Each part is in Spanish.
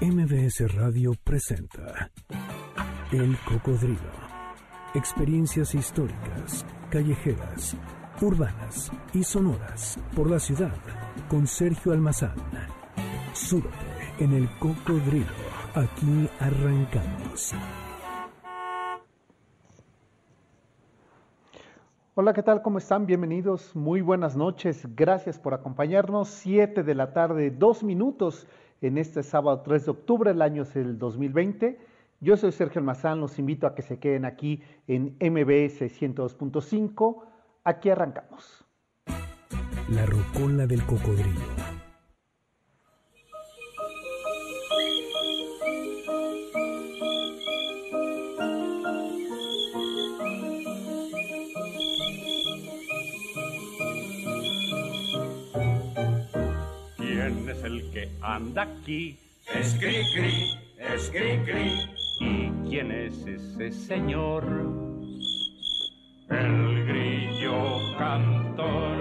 MBS Radio presenta El Cocodrilo. Experiencias históricas, callejeras, urbanas y sonoras por la ciudad con Sergio Almazán. Súbete en El Cocodrilo. Aquí arrancamos. Hola, ¿qué tal? ¿Cómo están? Bienvenidos. Muy buenas noches. Gracias por acompañarnos. Siete de la tarde, dos minutos en este sábado 3 de octubre, el año es el 2020. Yo soy Sergio Almazán, los invito a que se queden aquí en MBS 102.5. Aquí arrancamos. La rocola del cocodrilo. El que anda aquí? Es cri cri, es cri cri. ¿Y quién es ese señor? El grillo cantor.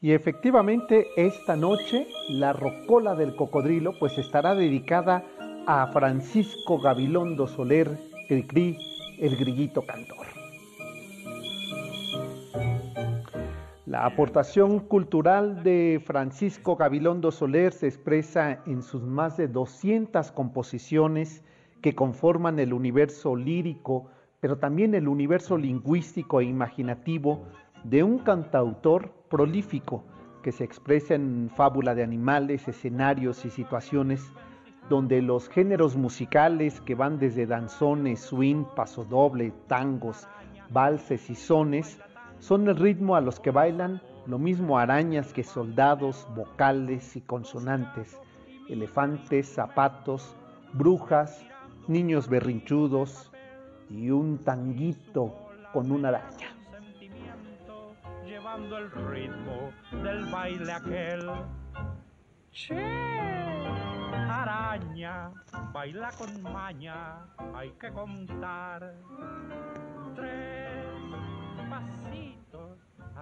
Y efectivamente esta noche la rocola del cocodrilo pues estará dedicada a Francisco Gabilondo Soler, el Cri, el grillito cantor. La aportación cultural de Francisco Gabilondo Soler se expresa en sus más de 200 composiciones que conforman el universo lírico, pero también el universo lingüístico e imaginativo de un cantautor prolífico que se expresa en fábula de animales, escenarios y situaciones donde los géneros musicales que van desde danzones, swing, pasodoble, tangos, valses y sones, son el ritmo a los que bailan lo mismo arañas que soldados, vocales y consonantes, elefantes, zapatos, brujas, niños berrinchudos y un tanguito con una araña. Llevando el ritmo del baile aquel. Che, araña, baila con maña, hay que contar. Tres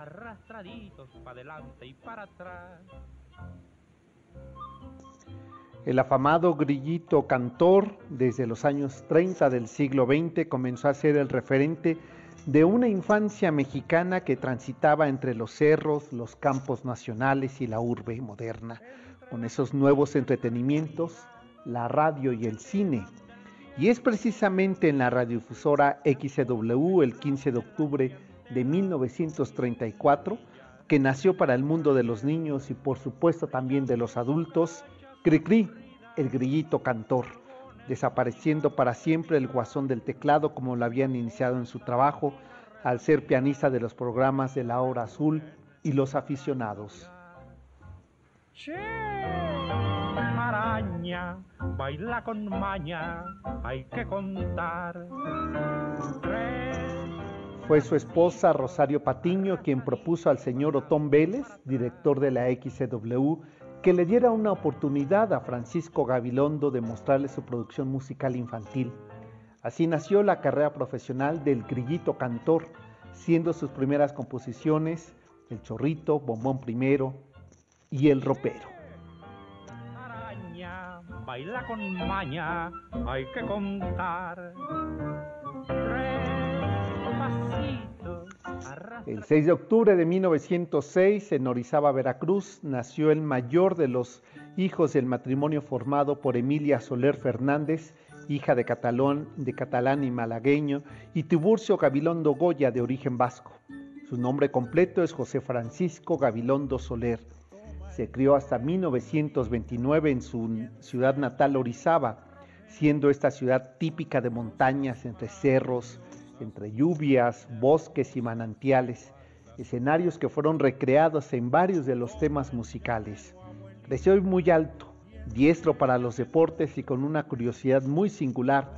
arrastraditos para adelante y para atrás. El afamado grillito cantor, desde los años 30 del siglo XX, comenzó a ser el referente de una infancia mexicana que transitaba entre los cerros, los campos nacionales y la urbe moderna, con esos nuevos entretenimientos, la radio y el cine. Y es precisamente en la radiodifusora XW el 15 de octubre de 1934 que nació para el mundo de los niños y por supuesto también de los adultos, Cricri, el grillito cantor, desapareciendo para siempre el guasón del teclado como lo habían iniciado en su trabajo al ser pianista de los programas de la hora azul y los aficionados. Che, araña, baila con maña, hay que contar. Fue su esposa Rosario Patiño quien propuso al señor Otón Vélez, director de la XCW, que le diera una oportunidad a Francisco Gabilondo de mostrarle su producción musical infantil. Así nació la carrera profesional del grillito cantor, siendo sus primeras composiciones El Chorrito, Bombón Primero y El Ropero. araña, baila con maña, hay que contar. El 6 de octubre de 1906, en Orizaba, Veracruz, nació el mayor de los hijos del matrimonio formado por Emilia Soler Fernández, hija de, catalón, de catalán y malagueño, y Tiburcio Gabilondo Goya, de origen vasco. Su nombre completo es José Francisco Gabilondo Soler. Se crió hasta 1929 en su ciudad natal Orizaba, siendo esta ciudad típica de montañas entre cerros, entre lluvias, bosques y manantiales, escenarios que fueron recreados en varios de los temas musicales. Creció muy alto, diestro para los deportes y con una curiosidad muy singular.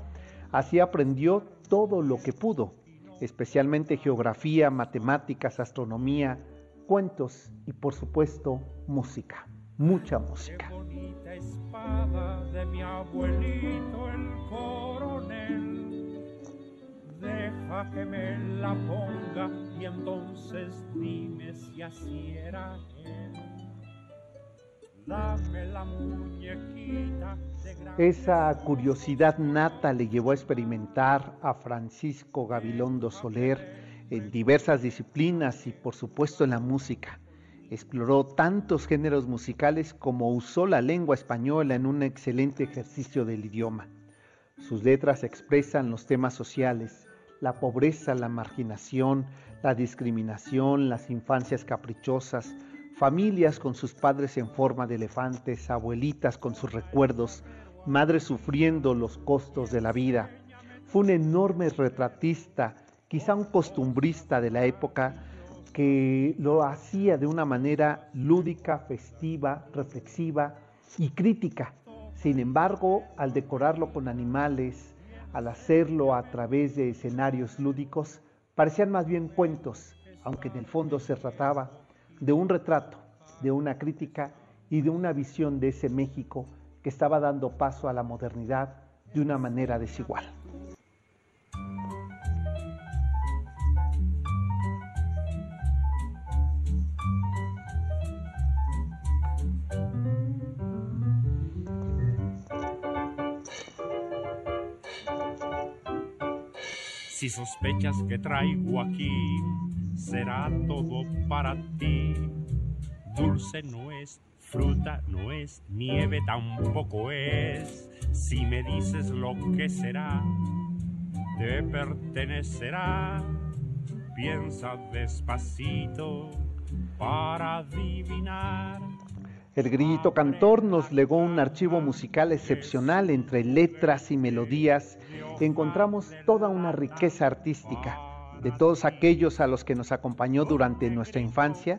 Así aprendió todo lo que pudo, especialmente geografía, matemáticas, astronomía, cuentos y por supuesto música, mucha música. Bonita espada de mi abuelito el. Deja que me la ponga y entonces dime si así era él. Dame la muñequita esa curiosidad nata le llevó a experimentar a Francisco Gabilondo Soler en diversas disciplinas y por supuesto en la música. Exploró tantos géneros musicales como usó la lengua española en un excelente ejercicio del idioma. Sus letras expresan los temas sociales, la pobreza, la marginación, la discriminación, las infancias caprichosas, familias con sus padres en forma de elefantes, abuelitas con sus recuerdos, madres sufriendo los costos de la vida. Fue un enorme retratista, quizá un costumbrista de la época, que lo hacía de una manera lúdica, festiva, reflexiva y crítica. Sin embargo, al decorarlo con animales, al hacerlo a través de escenarios lúdicos, parecían más bien cuentos, aunque en el fondo se trataba de un retrato, de una crítica y de una visión de ese México que estaba dando paso a la modernidad de una manera desigual. Si sospechas que traigo aquí, será todo para ti. Dulce no es fruta no es, nieve tampoco es. Si me dices lo que será, te pertenecerá. Piensa despacito para adivinar. El grillito cantor nos legó un archivo musical excepcional entre letras y melodías. Encontramos toda una riqueza artística de todos aquellos a los que nos acompañó durante nuestra infancia,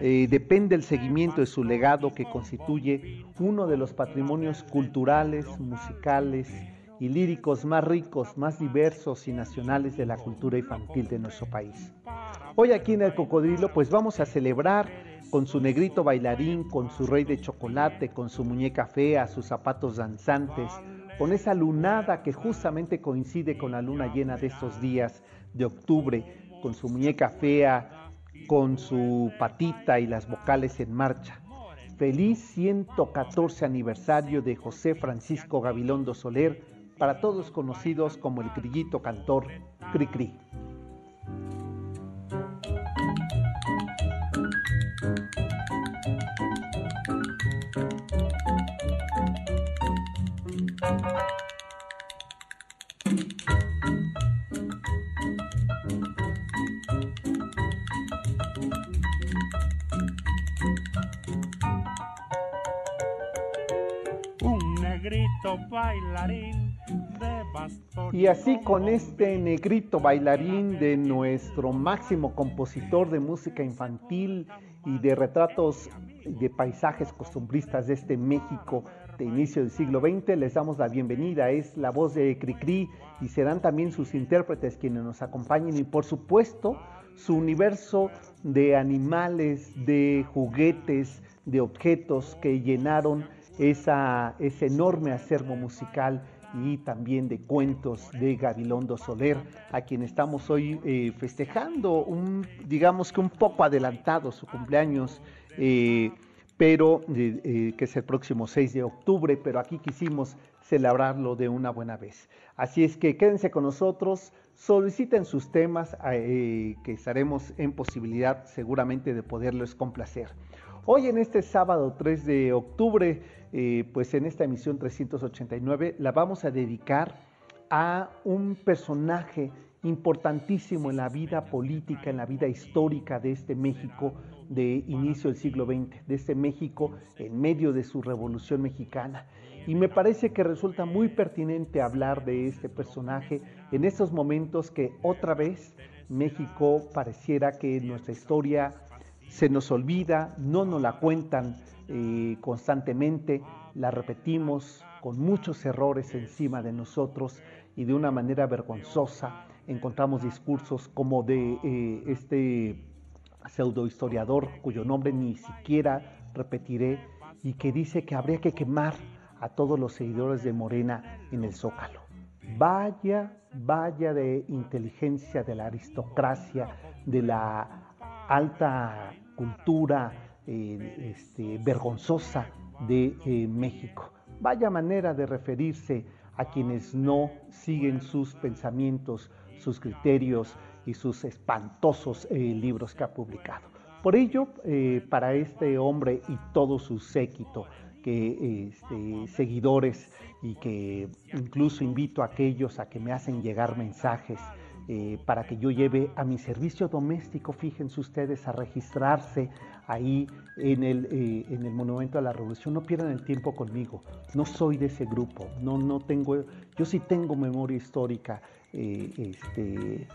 eh, depende el seguimiento de su legado que constituye uno de los patrimonios culturales, musicales y líricos más ricos, más diversos y nacionales de la cultura infantil de nuestro país. Hoy aquí en el Cocodrilo pues vamos a celebrar con su negrito bailarín, con su rey de chocolate, con su muñeca fea, sus zapatos danzantes, con esa lunada que justamente coincide con la luna llena de estos días de octubre, con su muñeca fea, con su patita y las vocales en marcha. Feliz 114 aniversario de José Francisco Gabilondo Soler, para todos conocidos como el grillito cantor Cricri. Y así con este negrito bailarín de nuestro máximo compositor de música infantil y de retratos de paisajes costumbristas de este México de inicio del siglo XX, les damos la bienvenida. Es la voz de Cricri y serán también sus intérpretes quienes nos acompañen y por supuesto su universo de animales, de juguetes, de objetos que llenaron esa, ese enorme acervo musical y también de cuentos de Gabilondo Soler, a quien estamos hoy eh, festejando, digamos que un poco adelantado su cumpleaños, eh, pero eh, que es el próximo 6 de octubre, pero aquí quisimos celebrarlo de una buena vez. Así es que quédense con nosotros, soliciten sus temas, que estaremos en posibilidad seguramente de poderlos complacer. Hoy en este sábado 3 de octubre, eh, pues en esta emisión 389 la vamos a dedicar a un personaje importantísimo en la vida política, en la vida histórica de este México de inicio del siglo XX, de este México en medio de su revolución mexicana. Y me parece que resulta muy pertinente hablar de este personaje en estos momentos que otra vez México pareciera que nuestra historia se nos olvida, no nos la cuentan constantemente, la repetimos con muchos errores encima de nosotros y de una manera vergonzosa. Encontramos discursos como de eh, este pseudo historiador cuyo nombre ni siquiera repetiré y que dice que habría que quemar a todos los seguidores de Morena en el Zócalo. Vaya vaya de inteligencia de la aristocracia, de la alta cultura eh, este, vergonzosa de eh, México. Vaya manera de referirse a quienes no siguen sus pensamientos, sus criterios y sus espantosos eh, libros que ha publicado. Por ello, para este hombre y todo su séquito, que este, seguidores y que incluso invito a aquellos a que me hacen llegar mensajes eh, para que yo lleve a mi servicio doméstico, fíjense ustedes, a registrarse ahí en el, eh, en el Monumento a la Revolución. No pierdan el tiempo conmigo, no soy de ese grupo, no, no tengo, yo sí tengo memoria histórica, eh, este,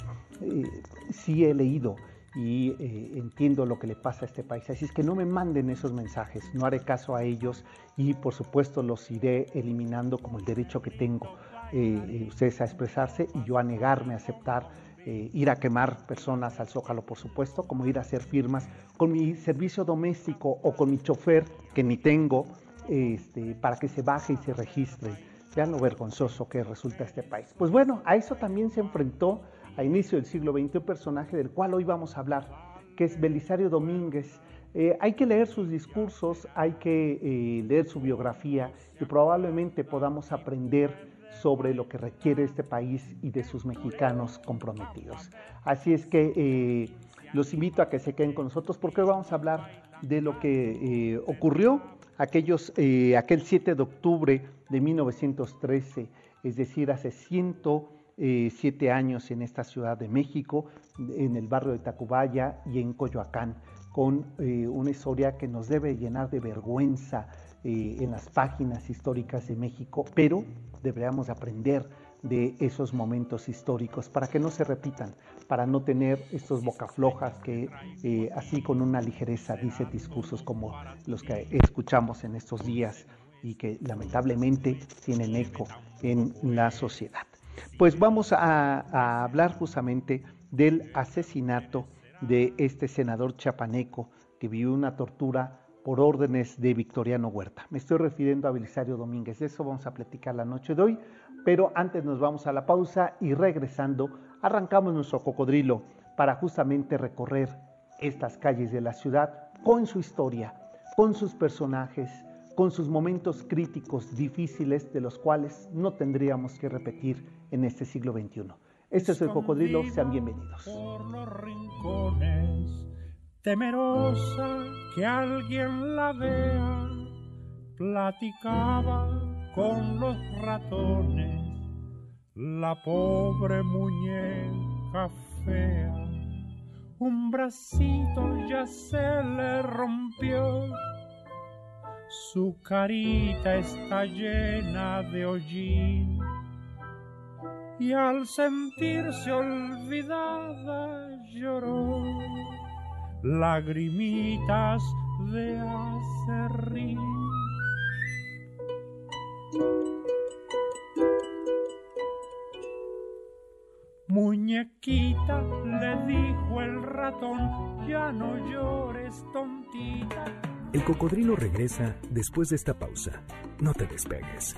sí he leído y entiendo lo que le pasa a este país. Así es que no me manden esos mensajes, no haré caso a ellos y por supuesto los iré eliminando como el derecho que tengo eh, eh, ustedes a expresarse y yo a negarme a aceptar ir a quemar personas al zócalo, por supuesto, como ir a hacer firmas con mi servicio doméstico o con mi chofer que ni tengo este, para que se baje y se registre. Vean lo vergonzoso que resulta este país. Pues bueno, a eso también se enfrentó a inicio del siglo XX, un personaje del cual hoy vamos a hablar, que es Belisario Domínguez. Eh, hay que leer sus discursos, hay que eh, leer su biografía y probablemente podamos aprender sobre lo que requiere este país y de sus mexicanos comprometidos. Así es que eh, los invito a que se queden con nosotros porque hoy vamos a hablar de lo que ocurrió aquellos, aquel 7 de octubre de 1913, es decir, hace ciento eh, siete años en esta Ciudad de México, en el barrio de Tacubaya y en Coyoacán, con eh, una historia que nos debe llenar de vergüenza eh, en las páginas históricas de México, pero deberíamos aprender de esos momentos históricos para que no se repitan, para no tener estos bocaflojas que así con una ligereza dice discursos como los que escuchamos en estos días y que lamentablemente tienen eco en la sociedad. Pues vamos a, hablar justamente del asesinato de este senador chapaneco que vivió una tortura por órdenes de Victoriano Huerta. Me estoy refiriendo a Belisario Domínguez. De eso vamos a platicar la noche de hoy, pero antes nos vamos a la pausa y regresando arrancamos nuestro cocodrilo para justamente recorrer estas calles de la ciudad con su historia, con sus personajes, con sus momentos críticos difíciles de los cuales no tendríamos que repetir en este siglo XXI. Este es el cocodrilo, sean bienvenidos. Por los rincones, temerosa que alguien la vea, platicaba con los ratones, la pobre muñeca fea. Un bracito ya se le rompió su carita está llena de hollín y al sentirse olvidada lloró lagrimitas de acerrín. Muñequita, le dijo el ratón, ya no llores tontita el cocodrilo regresa después de esta pausa. No te despegues.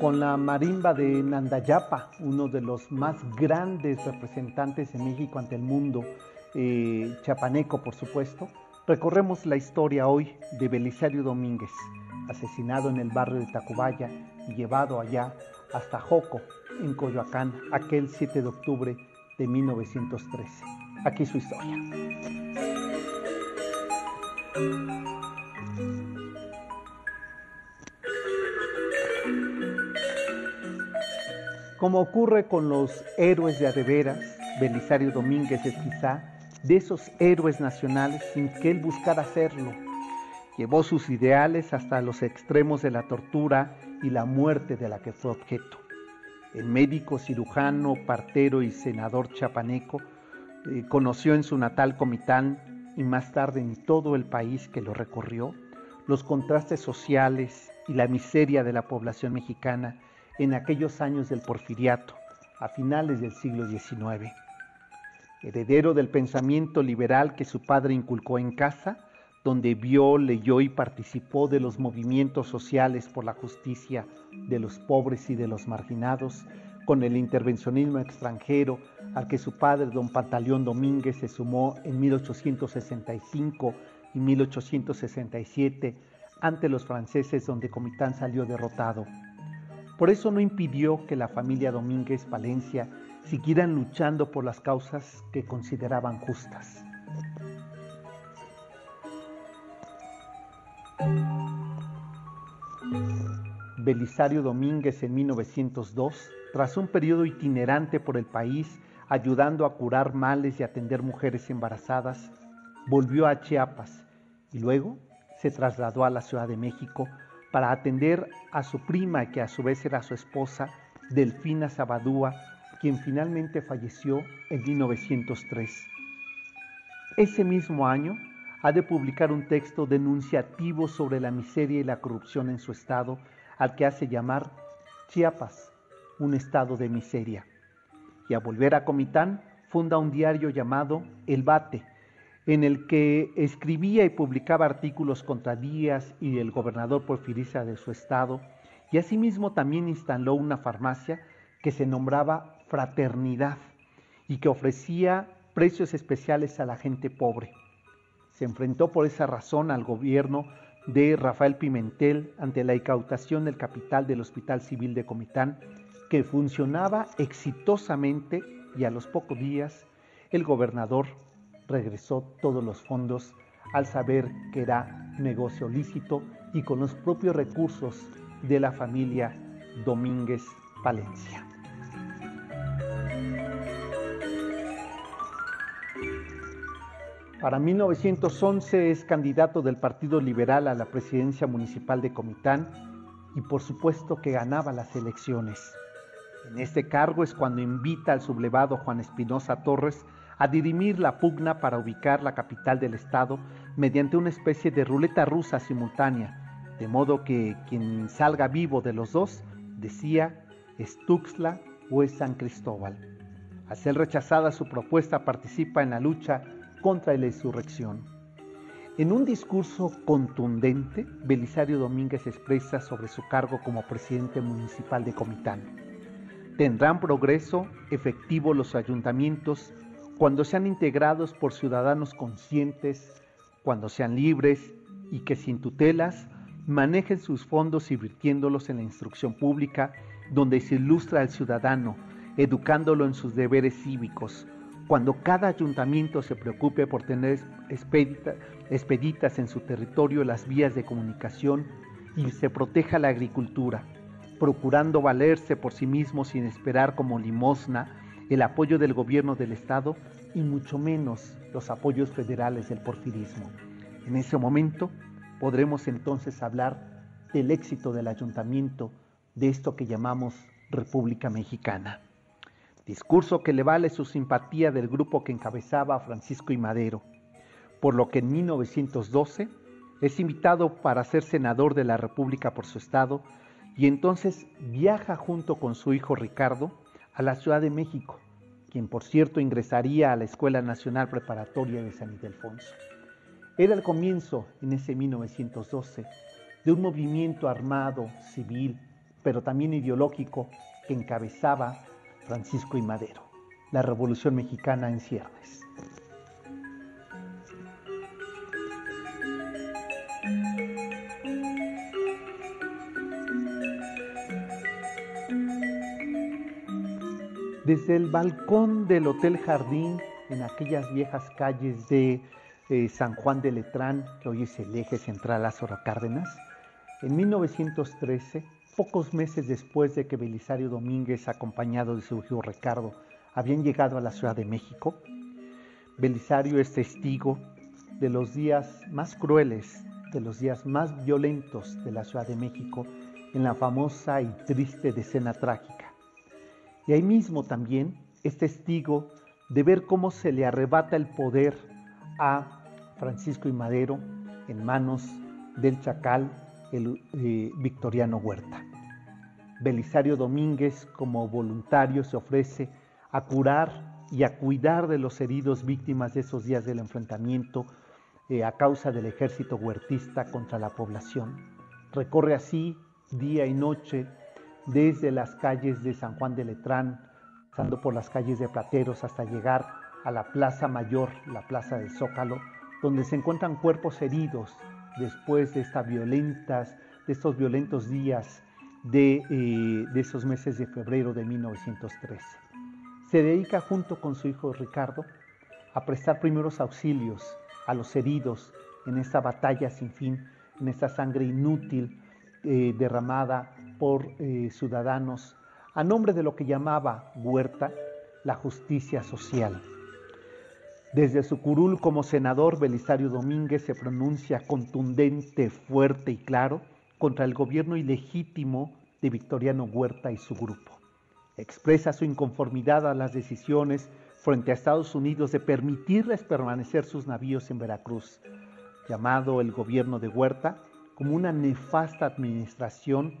con la marimba de Nandayapa, uno de los más grandes representantes de México ante el mundo, eh, chapaneco por supuesto, recorremos la historia hoy de Belisario Domínguez, asesinado en el barrio de Tacubaya y llevado allá hasta Joco, en Coyoacán, aquel 7 de octubre de 1913. Aquí su historia. Como ocurre con los héroes de Adeveras, Belisario Domínguez es quizá de esos héroes nacionales sin que él buscara hacerlo. Llevó sus ideales hasta los extremos de la tortura y la muerte de la que fue objeto. El médico, cirujano, partero y senador chapaneco eh, conoció en su natal Comitán y más tarde en todo el país que lo recorrió los contrastes sociales y la miseria de la población mexicana en aquellos años del porfiriato, a finales del siglo XIX. Heredero del pensamiento liberal que su padre inculcó en casa, donde vio, leyó y participó de los movimientos sociales por la justicia de los pobres y de los marginados, con el intervencionismo extranjero al que su padre, don Pantaleón Domínguez, se sumó en 1865 y 1867 ante los franceses donde Comitán salió derrotado. Por eso no impidió que la familia Domínguez Valencia siguieran luchando por las causas que consideraban justas. Belisario Domínguez en 1902, tras un periodo itinerante por el país, ayudando a curar males y atender mujeres embarazadas, volvió a Chiapas y luego se trasladó a la Ciudad de México para atender a su prima, que a su vez era su esposa, Delfina Sabadúa, quien finalmente falleció en 1903. Ese mismo año ha de publicar un texto denunciativo sobre la miseria y la corrupción en su estado, al que hace llamar Chiapas, un estado de miseria. Y a volver a Comitán, funda un diario llamado El Bate, en el que escribía y publicaba artículos contra Díaz y el gobernador porfirista de su estado, y asimismo también instaló una farmacia que se nombraba Fraternidad y que ofrecía precios especiales a la gente pobre. Se enfrentó por esa razón al gobierno de Rafael Pimentel ante la incautación del capital del Hospital Civil de Comitán, que funcionaba exitosamente y a los pocos días el gobernador regresó todos los fondos al saber que era negocio lícito y con los propios recursos de la familia Domínguez Palencia. Para 1911 es candidato del Partido Liberal a la presidencia municipal de Comitán y por supuesto que ganaba las elecciones. En este cargo es cuando invita al sublevado Juan Espinosa Torres a dirimir la pugna para ubicar la capital del estado mediante una especie de ruleta rusa simultánea, de modo que quien salga vivo de los dos decía es Tuxtla o es San Cristóbal. Al ser rechazada su propuesta participa en la lucha contra la insurrección. En un discurso contundente, Belisario Domínguez expresa sobre su cargo como presidente municipal de Comitán. Tendrán progreso efectivo los ayuntamientos cuando sean integrados por ciudadanos conscientes, cuando sean libres y que sin tutelas manejen sus fondos invirtiéndolos en la instrucción pública, donde se ilustra al ciudadano, educándolo en sus deberes cívicos, cuando cada ayuntamiento se preocupe por tener expeditas en su territorio las vías de comunicación y se proteja la agricultura, procurando valerse por sí mismo sin esperar como limosna el apoyo del gobierno del Estado y mucho menos los apoyos federales del porfirismo. En ese momento podremos entonces hablar del éxito del ayuntamiento de esto que llamamos República Mexicana discurso que le vale su simpatía del grupo que encabezaba Francisco y Madero, por lo que en 1912 es invitado para ser senador de la República por su estado y entonces viaja junto con su hijo Ricardo a la Ciudad de México, quien por cierto ingresaría a la Escuela Nacional Preparatoria de San Ildefonso. Era el comienzo, en ese 1912, de un movimiento armado, civil, pero también ideológico que encabezaba Francisco y Madero, la Revolución Mexicana en ciernes. Desde el balcón del Hotel Jardín, en aquellas viejas calles de eh, San Juan de Letrán, que hoy es el eje central a Cárdenas, en 1913 Pocos meses después de que Belisario Domínguez, acompañado de su hijo Ricardo, habían llegado a la Ciudad de México, Belisario es testigo de los días más crueles de los días más violentos de la Ciudad de México en la famosa y triste decena trágica. Y ahí mismo también es testigo de ver cómo se le arrebata el poder a Francisco y Madero en manos del chacal el eh, Victoriano Huerta. Belisario Domínguez como voluntario se ofrece a curar y a cuidar de los heridos víctimas de esos días del enfrentamiento eh, a causa del ejército huertista contra la población. Recorre así día y noche desde las calles de San Juan de Letrán, pasando por las calles de Plateros hasta llegar a la Plaza Mayor, la Plaza del Zócalo, donde se encuentran cuerpos heridos después de, estas violentas, de estos violentos días de, eh, de esos meses de febrero de 1913. Se dedica junto con su hijo Ricardo a prestar primeros auxilios a los heridos en esta batalla sin fin, en esta sangre inútil eh, derramada por eh, ciudadanos a nombre de lo que llamaba Huerta la justicia social. Desde su curul como senador, Belisario Domínguez se pronuncia contundente, fuerte y claro contra el gobierno ilegítimo de Victoriano Huerta y su grupo. Expresa su inconformidad a las decisiones frente a Estados Unidos de permitirles permanecer sus navíos en Veracruz, llamado el gobierno de Huerta como una nefasta administración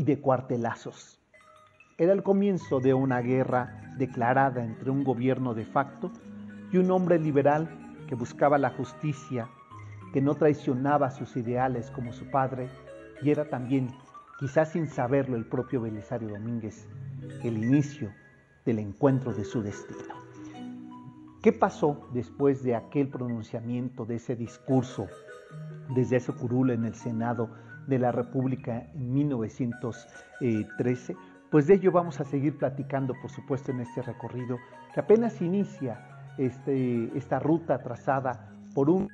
y de cuartelazos. Era el comienzo de una guerra declarada entre un gobierno de facto y un hombre liberal que buscaba la justicia, que no traicionaba sus ideales como su padre, y era también, quizás sin saberlo el propio Belisario Domínguez, el inicio del encuentro de su destino. ¿Qué pasó después de aquel pronunciamiento, de ese discurso desde ese curul en el Senado de la República en 1913? Pues de ello vamos a seguir platicando, por supuesto, en este recorrido que apenas inicia este, esta ruta trazada por un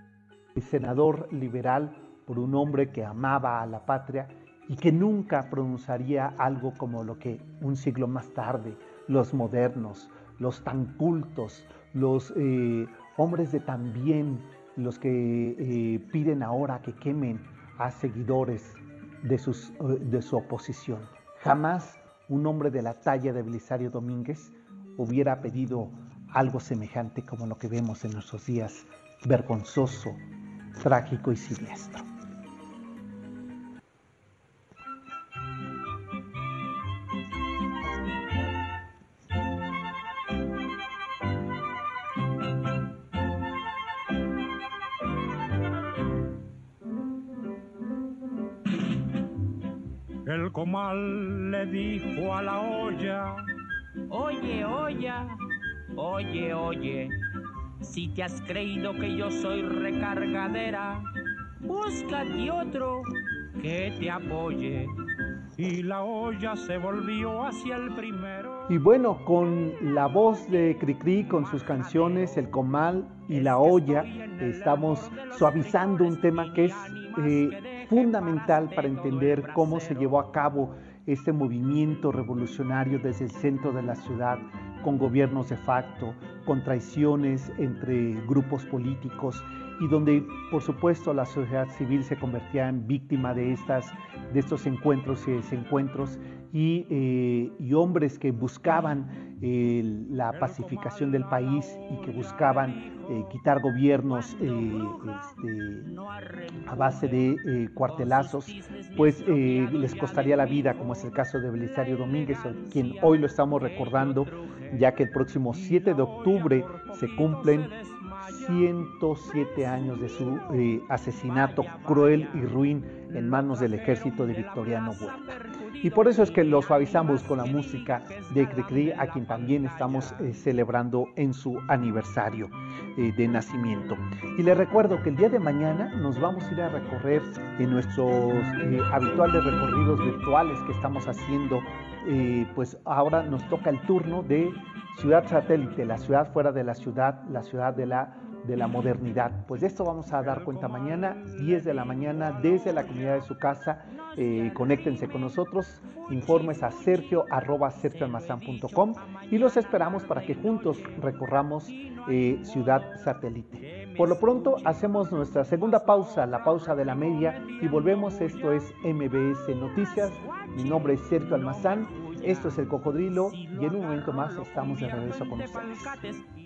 senador liberal, por un hombre que amaba a la patria y que nunca pronunciaría algo como lo que un siglo más tarde los modernos, los tan cultos, los eh, hombres de también, los que eh, piden ahora que quemen a seguidores de, eh, de su oposición. Jamás un hombre de la talla de Belisario Domínguez hubiera pedido algo semejante como lo que vemos en nuestros días, vergonzoso, trágico y siniestro. Comal le dijo a la olla, Oye, olla, oye, oye, si te has creído que yo soy recargadera, búscate otro que te apoye. Y la olla se volvió hacia el primero. Y bueno, con la voz de Cricri, con sus canciones, el comal y la olla, estamos suavizando un tema que es eh, fundamental para entender cómo se llevó a cabo este movimiento revolucionario desde el centro de la ciudad, con gobiernos de facto, con traiciones entre grupos políticos y donde por supuesto la sociedad civil se convertía en víctima de, estas, de estos encuentros y desencuentros y, eh, y hombres que buscaban eh, la pacificación del país y que buscaban eh, quitar gobiernos este, a base de cuartelazos, pues les costaría la vida, como es el caso de Belisario Domínguez, quien hoy lo estamos recordando, ya que el próximo 7 de octubre se cumplen 107 años de su asesinato cruel y ruin en manos del ejército de Victoriano Huerta. Y por eso es que los suavizamos con la música de Cricri, a quien también estamos eh, celebrando en su aniversario eh, de nacimiento. Y les recuerdo que el día de mañana nos vamos a ir a recorrer en nuestros eh, habituales recorridos virtuales que estamos haciendo. pues ahora nos toca el turno de Ciudad Satélite, la ciudad fuera de la ciudad, la ciudad de la de la modernidad. Pues de esto vamos a dar cuenta mañana, 10 de la mañana, desde la comunidad de su casa, eh, conéctense con nosotros, informes a sergio arroba sergioalmazán.com y los esperamos para que juntos recorramos eh, Ciudad Satélite. Por lo pronto hacemos nuestra segunda pausa, la pausa de la media y volvemos. Esto es MBS Noticias. Mi nombre es Sergio Almazán. Esto es El Cocodrilo y en un momento más estamos de regreso con ustedes.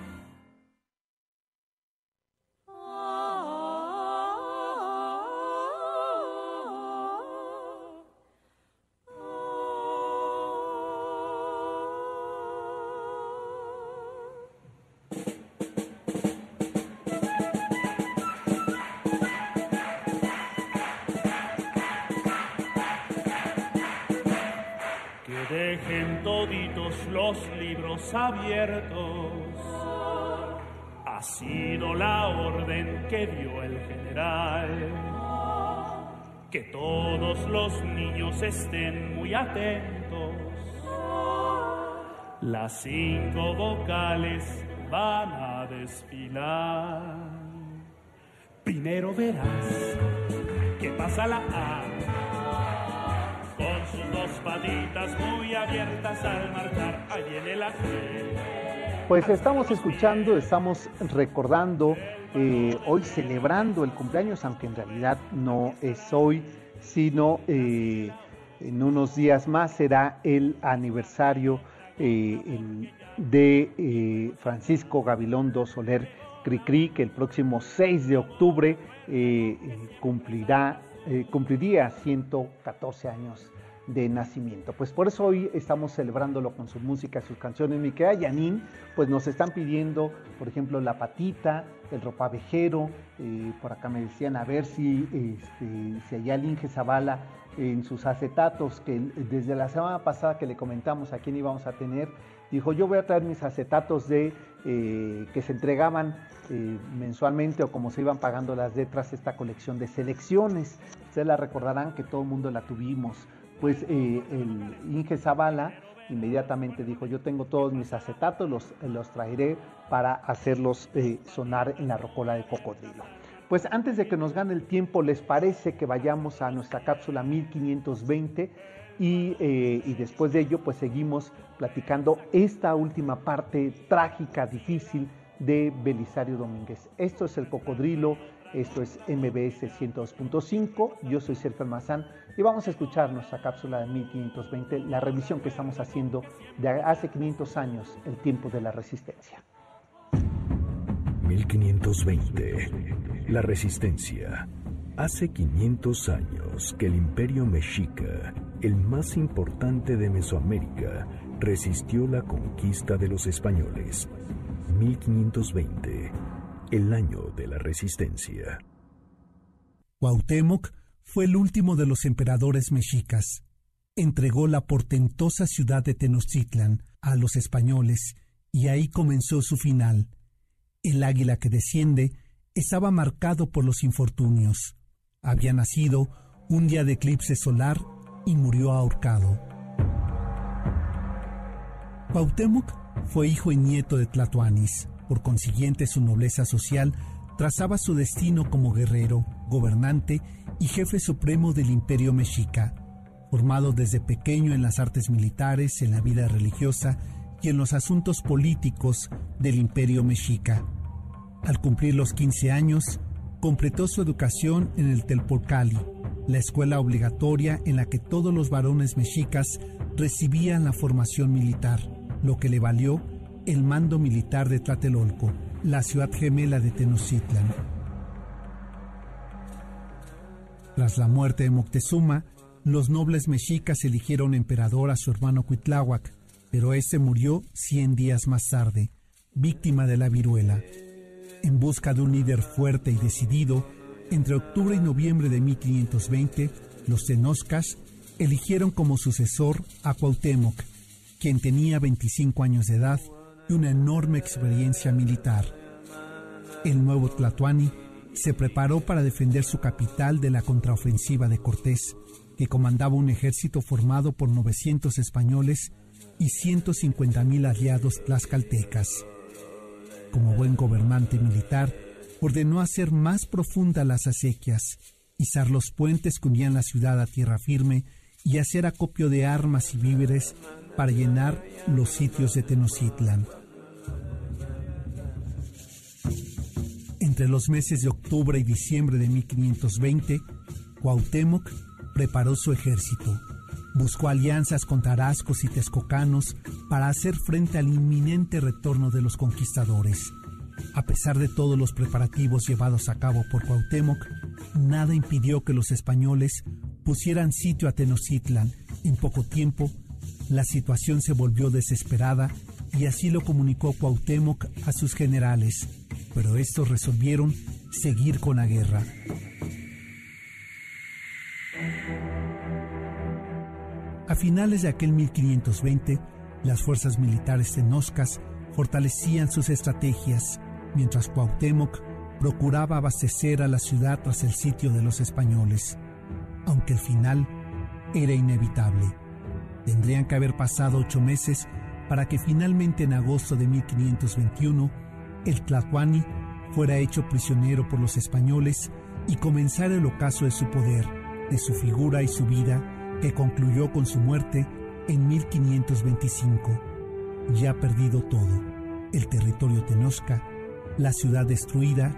estén muy atentos. Las cinco vocales van a desfilar. Primero verás que pasa la A con sus dos patitas muy abiertas al marchar. Ahí viene la G. Pues estamos escuchando, estamos recordando, eh, hoy celebrando el cumpleaños, aunque en realidad no es hoy, sino eh, en unos días más será el aniversario eh, de eh, Francisco Gabilondo Soler Cricri, que el próximo 6 de octubre cumplirá, cumpliría 114 años de nacimiento. Pues por eso hoy estamos celebrándolo con su música, sus canciones. Mi querida Yanin, pues nos están pidiendo, por ejemplo, La Patita, El Ropavejero, eh, por acá me decían a ver si, este, si allá el Inge Zavala en sus acetatos, que desde la semana pasada que le comentamos a quién íbamos a tener, dijo yo voy a traer mis acetatos de eh, que se entregaban eh, mensualmente o como se iban pagando las letras, esta colección de selecciones. Ustedes la recordarán que todo el mundo la tuvimos. Pues eh, el Inge Zavala inmediatamente dijo, yo tengo todos mis acetatos, los, los traeré para hacerlos eh, sonar en la rocola de cocodrilo. Pues antes de que nos gane el tiempo, ¿les parece que vayamos a nuestra cápsula 1520? Y, eh, y después de ello, pues seguimos platicando esta última parte trágica, difícil de Belisario Domínguez. Esto es el cocodrilo, esto es MBS 102.5, yo soy Sergio Almazán y vamos a escuchar nuestra cápsula de 1520, la revisión que estamos haciendo de hace 500 años, el tiempo de la resistencia. 1520. La resistencia. Hace 500 años que el imperio mexica, el más importante de Mesoamérica, resistió la conquista de los españoles. 1520. El año de la resistencia. Cuauhtémoc fue el último de los emperadores mexicas. Entregó la portentosa ciudad de Tenochtitlan a los españoles y ahí comenzó su final. El águila que desciende estaba marcado por los infortunios. Había nacido un día de eclipse solar y murió ahorcado. Cuauhtémoc fue hijo y nieto de Tlatoanis. Por consiguiente, su nobleza social trazaba su destino como guerrero, gobernante y jefe supremo del imperio mexica. Formado desde pequeño en las artes militares, en la vida religiosa y en los asuntos políticos del imperio mexica. Al cumplir los 15 años, completó su educación en el Telporcali, la escuela obligatoria en la que todos los varones mexicas recibían la formación militar, lo que le valió el mando militar de Tlatelolco, la ciudad gemela de Tenochtitlan. Tras la muerte de Moctezuma, los nobles mexicas eligieron emperador a su hermano Cuitláhuac, pero ese murió 100 días más tarde, víctima de la viruela. En busca de un líder fuerte y decidido, entre octubre y noviembre de 1520, los tenoscas eligieron como sucesor a Cuauhtémoc, quien tenía 25 años de edad una enorme experiencia militar. El nuevo Tlatoani se preparó para defender su capital de la contraofensiva de Cortés, que comandaba un ejército formado por 900 españoles y 150.000 aliados tlaxcaltecas. Como buen gobernante militar, ordenó hacer más profundas las acequias, izar los puentes que unían la ciudad a tierra firme y hacer acopio de armas y víveres para llenar los sitios de Tenochtitlan. Entre los meses de octubre y diciembre de 1520, Cuauhtémoc preparó su ejército. Buscó alianzas con tarascos y texcocanos para hacer frente al inminente retorno de los conquistadores. A pesar de todos los preparativos llevados a cabo por Cuauhtémoc, nada impidió que los españoles pusieran sitio a Tenochtitlan. En poco tiempo, la situación se volvió desesperada y así lo comunicó Cuauhtémoc a sus generales, pero estos resolvieron seguir con la guerra. A finales de aquel 1520, las fuerzas militares tenoscas fortalecían sus estrategias, mientras Cuauhtémoc procuraba abastecer a la ciudad tras el sitio de los españoles, aunque el final era inevitable. Tendrían que haber pasado ocho meses para que finalmente en agosto de 1521 el Tlatuani fuera hecho prisionero por los españoles y comenzara el ocaso de su poder, de su figura y su vida, que concluyó con su muerte en 1525. Ya perdido todo, el territorio tenosca, la ciudad destruida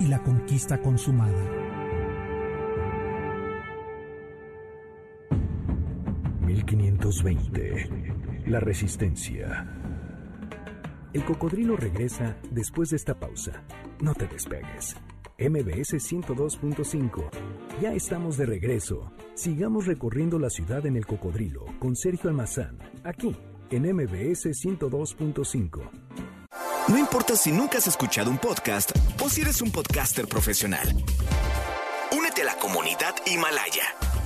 y la conquista consumada. 1520. La resistencia. El cocodrilo regresa después de esta pausa. No te despegues. MBS 102.5. Ya estamos de regreso. Sigamos recorriendo la ciudad en el cocodrilo con Sergio Almazán, aquí en MBS 102.5. No importa si nunca has escuchado un podcast o si eres un podcaster profesional. Únete a la comunidad Himalaya.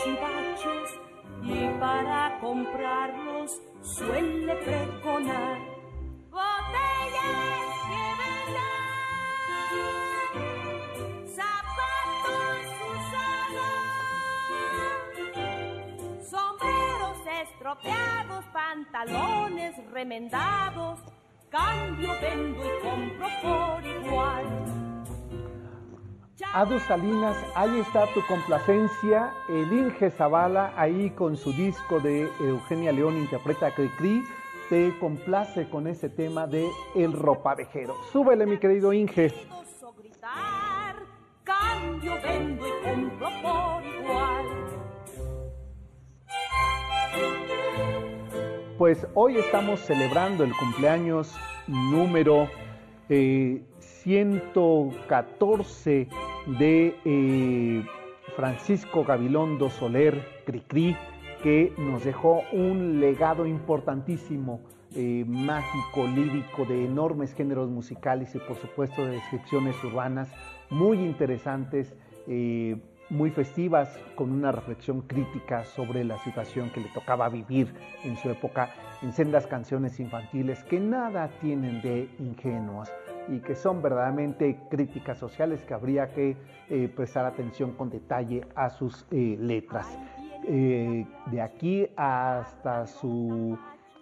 Cachivaches y para comprarlos suele pregonar botellas que vendan, zapatos usados sombreros estropeados, pantalones remendados, cambio, vendo y compro por igual. Adu Salinas, ahí está tu complacencia. El Inge Zavala, ahí con su disco de Eugenia León, interpreta Cricri, te complace con ese tema de El Ropavejero. Súbele, mi querido Inge. o gritar, cambio, vendo y compro por igual. Pues hoy estamos celebrando el cumpleaños número eh, 114 de eh, Francisco Gabilondo Soler Cricri, que nos dejó un legado importantísimo, eh, mágico, lírico, de enormes géneros musicales y por supuesto de descripciones urbanas muy interesantes. eh, muy festivas, con una reflexión crítica sobre la situación que le tocaba vivir en su época, en sendas canciones infantiles que nada tienen de ingenuas y que son verdaderamente críticas sociales que habría que eh, prestar atención con detalle a sus eh, letras. Eh, de aquí hasta su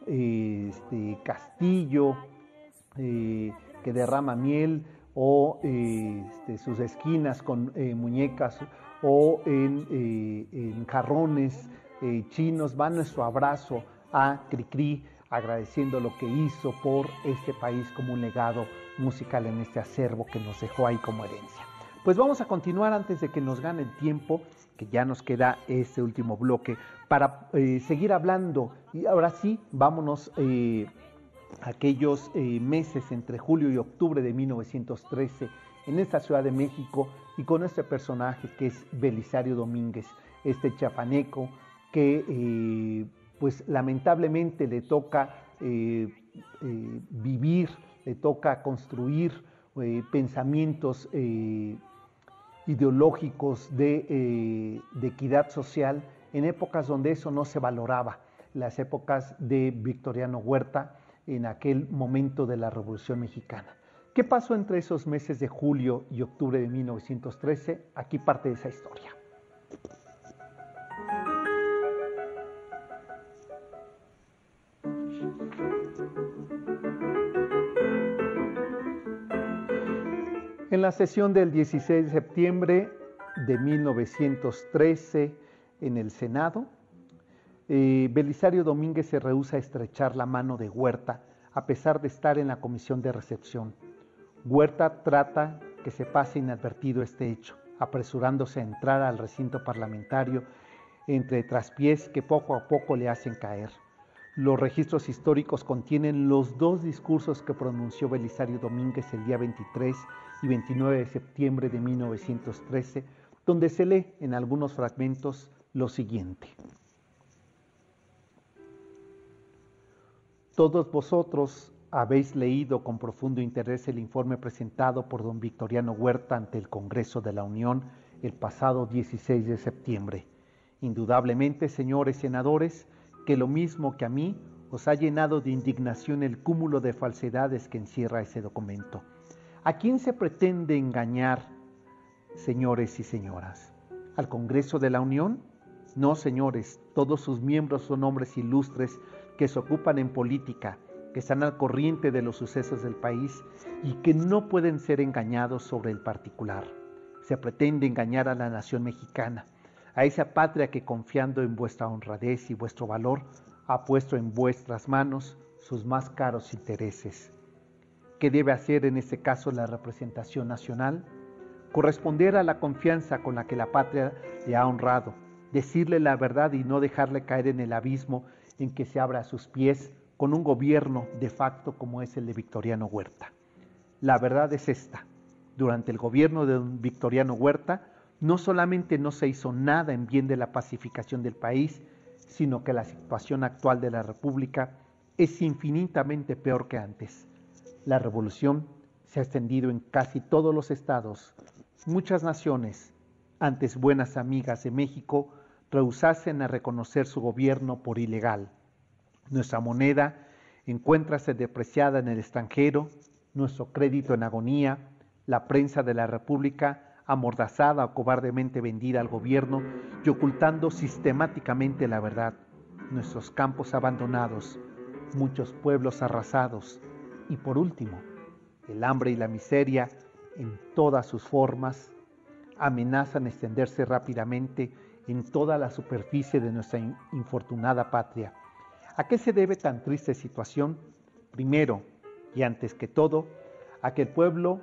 este, castillo que derrama miel o este, sus esquinas con muñecas o en, en jarrones chinos, va nuestro abrazo a Cricri, agradeciendo lo que hizo por este país como un legado musical en este acervo que nos dejó ahí como herencia. Pues vamos a continuar antes de que nos gane el tiempo, que ya nos queda este último bloque, para eh, seguir hablando. Y ahora sí, vámonos eh, a aquellos eh, meses entre julio y octubre de 1913 en esta Ciudad de México y con este personaje que es Belisario Domínguez, este chapaneco que pues lamentablemente le toca vivir, le toca construir pensamientos ideológicos eh, de, equidad social en épocas donde eso no se valoraba, las épocas de Victoriano Huerta en aquel momento de la Revolución Mexicana. ¿Qué pasó entre esos meses de julio y octubre de 1913? Aquí parte de esa historia. En la sesión del 16 de septiembre de 1913 en el Senado, eh, Belisario Domínguez se rehúsa a estrechar la mano de Huerta a pesar de estar en la comisión de recepción. Huerta trata que se pase inadvertido este hecho, apresurándose a entrar al recinto parlamentario entre traspiés que poco a poco le hacen caer. Los registros históricos contienen los dos discursos que pronunció Belisario Domínguez el día 23 y 29 de septiembre de 1913, donde se lee en algunos fragmentos lo siguiente. Todos vosotros habéis leído con profundo interés el informe presentado por don Victoriano Huerta ante el Congreso de la Unión el pasado 16 de septiembre. Indudablemente, señores senadores, que lo mismo que a mí, os ha llenado de indignación el cúmulo de falsedades que encierra ese documento. ¿A quién se pretende engañar, señores y señoras? ¿Al Congreso de la Unión? No, señores, todos sus miembros son hombres ilustres que se ocupan en política, que están al corriente de los sucesos del país y que no pueden ser engañados sobre el particular. Se pretende engañar a la nación mexicana a esa patria que confiando en vuestra honradez y vuestro valor ha puesto en vuestras manos sus más caros intereses. ¿Qué debe hacer en este caso la representación nacional? Corresponder a la confianza con la que la patria le ha honrado, decirle la verdad y no dejarle caer en el abismo en que se abra a sus pies con un gobierno de facto como es el de Victoriano Huerta. La verdad es esta. Durante el gobierno de Victoriano Huerta, no solamente no se hizo nada en bien de la pacificación del país, sino que la situación actual de la República es infinitamente peor que antes. La revolución se ha extendido en casi todos los estados. Muchas naciones, antes buenas amigas de México, rehusasen a reconocer su gobierno por ilegal. Nuestra moneda encuéntrase depreciada en el extranjero, nuestro crédito en agonía, la prensa de la República amordazada o cobardemente vendida al gobierno y ocultando sistemáticamente la verdad, nuestros campos abandonados, muchos pueblos arrasados y por último, el hambre y la miseria en todas sus formas amenazan extenderse rápidamente en toda la superficie de nuestra infortunada patria. ¿A qué se debe tan triste situación? Primero, y antes que todo, a que el pueblo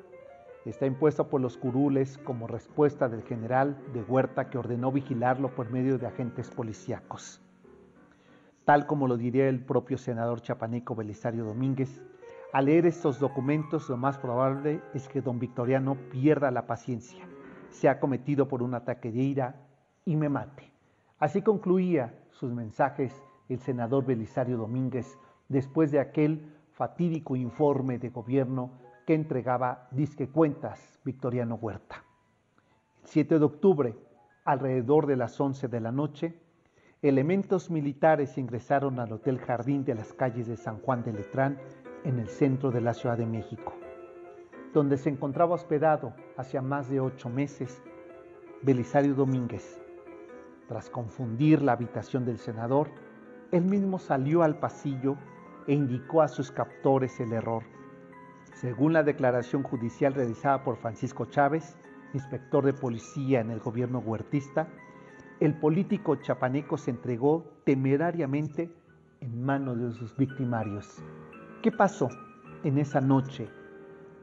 está impuesta por los curules como respuesta del general de Huerta que ordenó vigilarlo por medio de agentes policíacos. Tal como lo diría el propio senador chapaneco Belisario Domínguez, al leer estos documentos lo más probable es que don Victoriano pierda la paciencia, sea cometido por un ataque de ira y me mate. Así concluía sus mensajes el senador Belisario Domínguez después de aquel fatídico informe de gobierno que entregaba disque cuentas Victoriano Huerta. El 7 de octubre, alrededor de las 11 de la noche, elementos militares ingresaron al Hotel Jardín de las calles de San Juan de Letrán en el centro de la Ciudad de México, donde se encontraba hospedado hacia más de ocho meses Belisario Domínguez. Tras confundir la habitación del senador, él mismo salió al pasillo e indicó a sus captores el error según la declaración judicial realizada por Francisco Chávez, inspector de policía en el gobierno huertista, el político chapaneco se entregó temerariamente en manos de sus victimarios. ¿Qué pasó en esa noche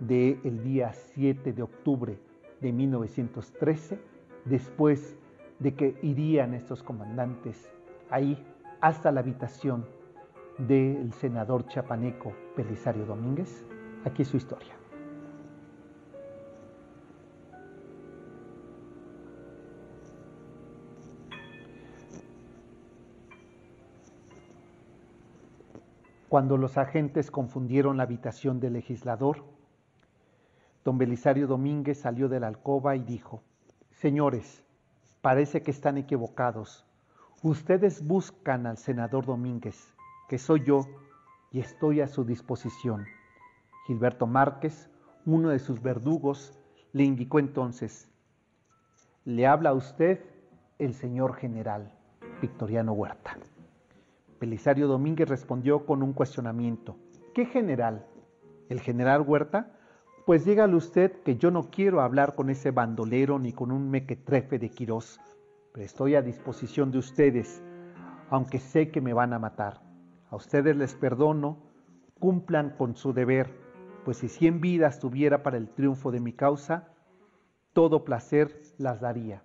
del día 7 de octubre de 1913, después de que irían estos comandantes ahí hasta la habitación del senador chapaneco Belisario Domínguez. Aquí su historia. Cuando los agentes confundieron la habitación del legislador, don Belisario Domínguez salió de la alcoba y dijo, Señores, parece que están equivocados. Ustedes buscan al senador Domínguez, que soy yo, y estoy a su disposición. Gilberto Márquez, uno de sus verdugos, le indicó entonces, le habla a usted el señor general Victoriano Huerta. Belisario Domínguez respondió con un cuestionamiento. ¿Qué general? ¿El general Huerta? Pues dígale usted que yo no quiero hablar con ese bandolero ni con un mequetrefe de Quirós, pero estoy a disposición de ustedes, aunque sé que me van a matar. A ustedes les perdono, cumplan con su deber, pues si cien vidas tuviera para el triunfo de mi causa, todo placer las daría.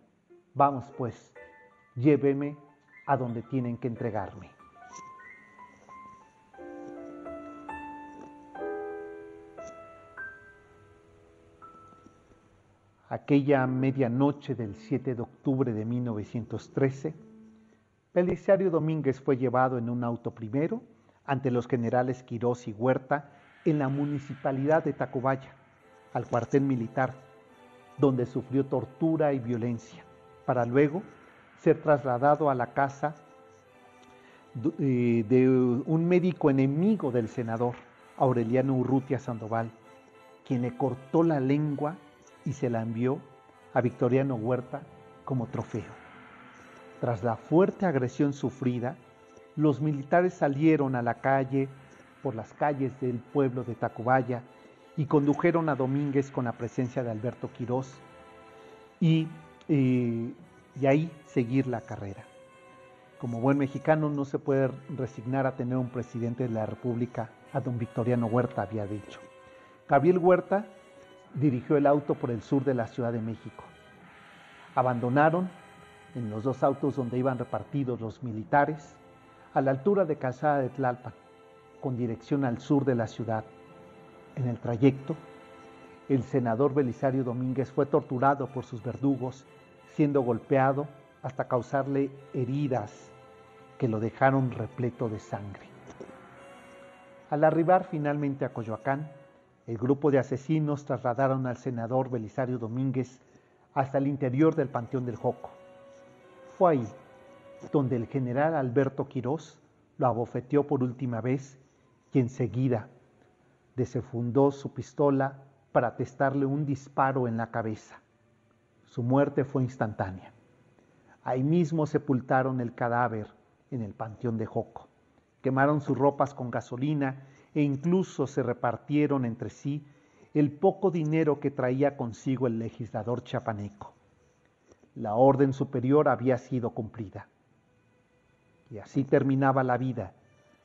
Vamos pues, lléveme a donde tienen que entregarme. Aquella medianoche del 7 de octubre de 1913, Belisario Domínguez fue llevado en un auto primero ante los generales Quirós y Huerta en la municipalidad de Tacubaya, al cuartel militar, donde sufrió tortura y violencia, para luego ser trasladado a la casa eh, de un médico enemigo del senador, Aureliano Urrutia Sandoval, quien le cortó la lengua y se la envió a Victoriano Huerta como trofeo. Tras la fuerte agresión sufrida, los militares salieron a la calle por las calles del pueblo de Tacubaya y condujeron a Domínguez con la presencia de Alberto Quirós y, eh, y ahí seguir la carrera. Como buen mexicano no se puede resignar a tener un presidente de la República, a don Victoriano Huerta había dicho. Gabriel Huerta dirigió el auto por el sur de la Ciudad de México. Abandonaron en los dos autos donde iban repartidos los militares a la altura de Calzada de Tlalpan, con dirección al sur de la ciudad. En el trayecto, el senador Belisario Domínguez fue torturado por sus verdugos, siendo golpeado hasta causarle heridas que lo dejaron repleto de sangre. Al arribar finalmente a Coyoacán, el grupo de asesinos trasladaron al senador Belisario Domínguez hasta el interior del Panteón del Joco. Fue ahí donde el general Alberto Quirós lo abofeteó por última vez y enseguida desefundó su pistola para testarle un disparo en la cabeza. Su muerte fue instantánea. Ahí mismo sepultaron el cadáver en el Panteón de Joco. Quemaron sus ropas con gasolina e incluso se repartieron entre sí el poco dinero que traía consigo el legislador chapaneco. La orden superior había sido cumplida. Y así terminaba la vida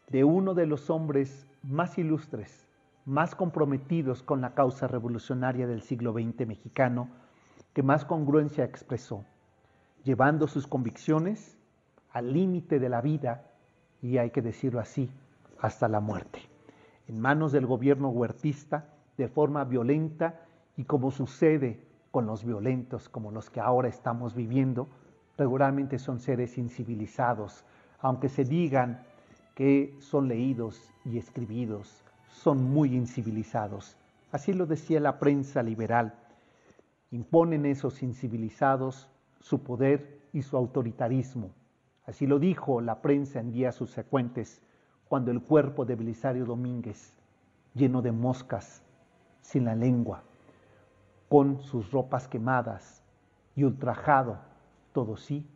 de uno de los hombres más ilustres, más comprometidos con la causa revolucionaria del siglo XX mexicano, que más congruencia expresó, llevando sus convicciones al límite de la vida y hay que decirlo así, hasta la muerte en manos del gobierno huertista de forma violenta y como sucede con los violentos como los que ahora estamos viviendo, regularmente son seres incivilizados, aunque se digan que son leídos y escribidos, son muy incivilizados. Así lo decía la prensa liberal. Imponen esos incivilizados su poder y su autoritarismo. Así lo dijo la prensa en días subsecuentes cuando el cuerpo de Belisario Domínguez, lleno de moscas, sin la lengua, con sus ropas quemadas y ultrajado, todo sí,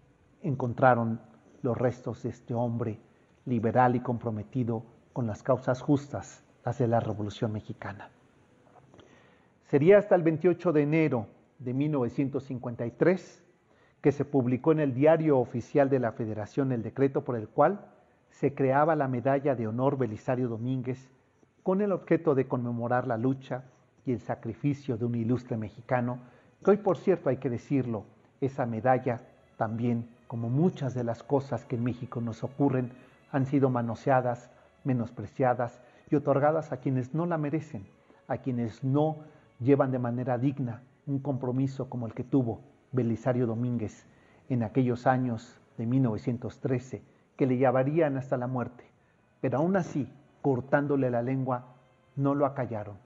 encontraron los restos de este hombre liberal y comprometido con las causas justas, las de la Revolución Mexicana. Sería hasta el 28 de enero de 1953 que se publicó en el Diario Oficial de la Federación el decreto por el cual se creaba la medalla de honor Belisario Domínguez con el objeto de conmemorar la lucha y el sacrificio de un ilustre mexicano Que hoy, por cierto, hay que decirlo, esa medalla también, como muchas de las cosas que en México nos ocurren, han sido manoseadas, menospreciadas y otorgadas a quienes no la merecen, a quienes no llevan de manera digna un compromiso como el que tuvo Belisario Domínguez en aquellos años de 1913, que le llevarían hasta la muerte. Pero aún así, cortándole la lengua, no lo acallaron.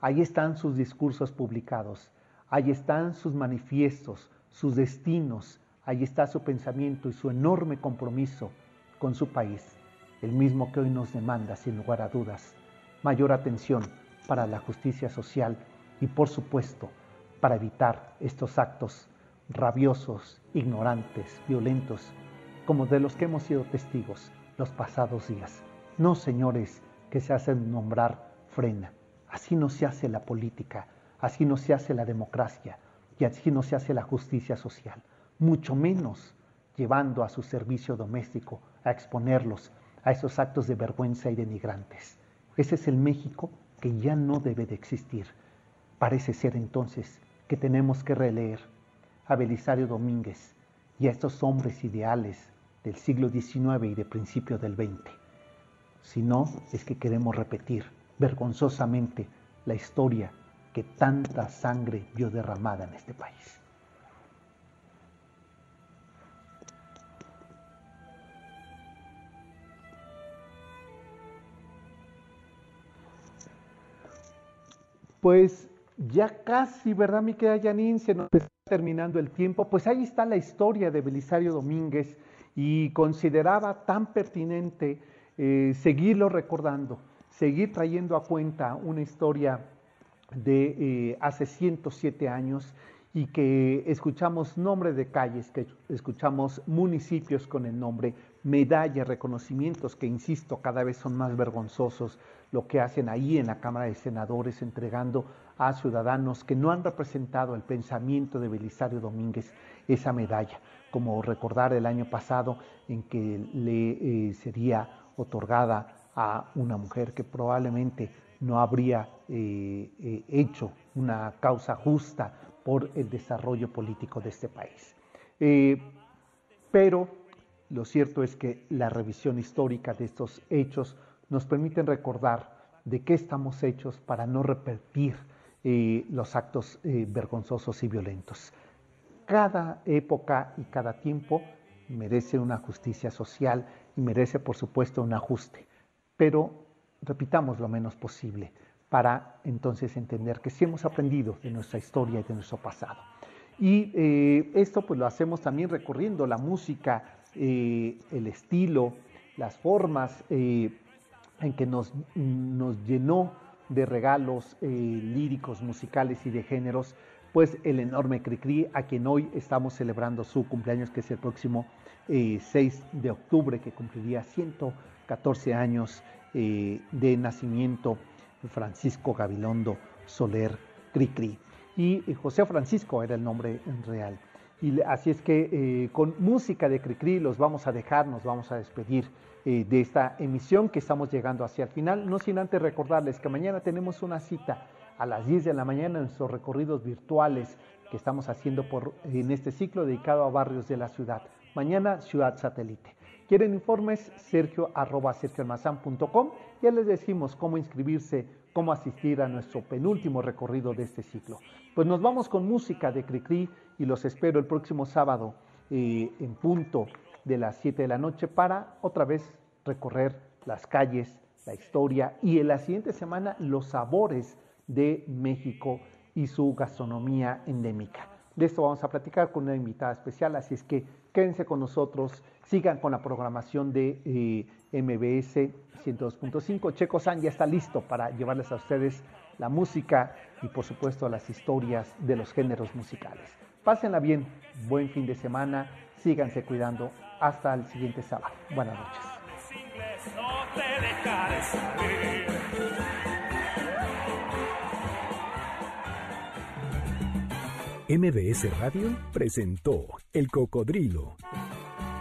Ahí están sus discursos publicados, ahí están sus manifiestos, sus destinos, ahí está su pensamiento y su enorme compromiso con su país, el mismo que hoy nos demanda, sin lugar a dudas, mayor atención para la justicia social y, por supuesto, para evitar estos actos rabiosos, ignorantes, violentos, como de los que hemos sido testigos los pasados días. No, señores, que se hacen nombrar frena. Así no se hace la política, así no se hace la democracia y así no se hace la justicia social, mucho menos llevando a su servicio doméstico a exponerlos a esos actos de vergüenza y denigrantes. Ese es el México que ya no debe de existir. Parece ser entonces que tenemos que releer a Belisario Domínguez y a estos hombres ideales del siglo XIX y de principio del XX. Si no, es que queremos repetir vergonzosamente la historia que tanta sangre vio derramada en este país. Pues ya casi, ¿verdad, mi querida Janine? Se nos está terminando el tiempo. Pues ahí está la historia de Belisario Domínguez y consideraba tan pertinente eh, seguirlo recordando, seguir trayendo a cuenta una historia de eh, hace 107 años y que escuchamos nombres de calles, que escuchamos municipios con el nombre, medallas, reconocimientos que, insisto, cada vez son más vergonzosos, lo que hacen ahí en la Cámara de Senadores entregando a ciudadanos que no han representado el pensamiento de Belisario Domínguez esa medalla, como recordar el año pasado en que le eh, sería otorgada a una mujer que probablemente no habría eh, eh, hecho una causa justa por el desarrollo político de este país. pero lo cierto es que la revisión histórica de estos hechos nos permite recordar de qué estamos hechos para no repetir los actos vergonzosos y violentos. Cada época y cada tiempo merece una justicia social y merece, por supuesto, un ajuste. Pero repitamos lo menos posible para entonces entender que sí hemos aprendido de nuestra historia y de nuestro pasado. Y eh, esto pues lo hacemos también recorriendo la música, eh, el estilo, las formas eh, en que nos, nos, llenó de regalos líricos, musicales y de géneros, pues el enorme Cricri, a quien hoy estamos celebrando su cumpleaños, que es el próximo 6 eh, de octubre, que cumpliría 114 años eh, de nacimiento, Francisco Gabilondo Soler Cricri. Y eh, José Francisco era el nombre real. Y así es que con música de Cricri los vamos a dejar, nos vamos a despedir de esta emisión que estamos llegando hacia el final, no sin antes recordarles que mañana tenemos una cita a las 10 de la mañana en nuestros recorridos virtuales que estamos haciendo por, en este ciclo dedicado a barrios de la ciudad. Mañana Ciudad Satélite. ¿Quieren informes? Sergio arroba Ya les decimos cómo inscribirse, cómo asistir a nuestro penúltimo recorrido de este ciclo. Pues nos vamos con música de Cricri y los espero el próximo sábado eh, en punto de las 7 de la noche para otra vez recorrer las calles, la historia y en la siguiente semana los sabores de México y su gastronomía endémica. De esto vamos a platicar con una invitada especial, así es que quédense con nosotros, sigan con la programación de eh, MBS 102.5. Checo San ya está listo para llevarles a ustedes la música y por supuesto las historias de los géneros musicales. Pásenla bien, buen fin de semana, síganse cuidando. Hasta el siguiente sábado. Buenas noches. MBS Radio presentó El Cocodrilo.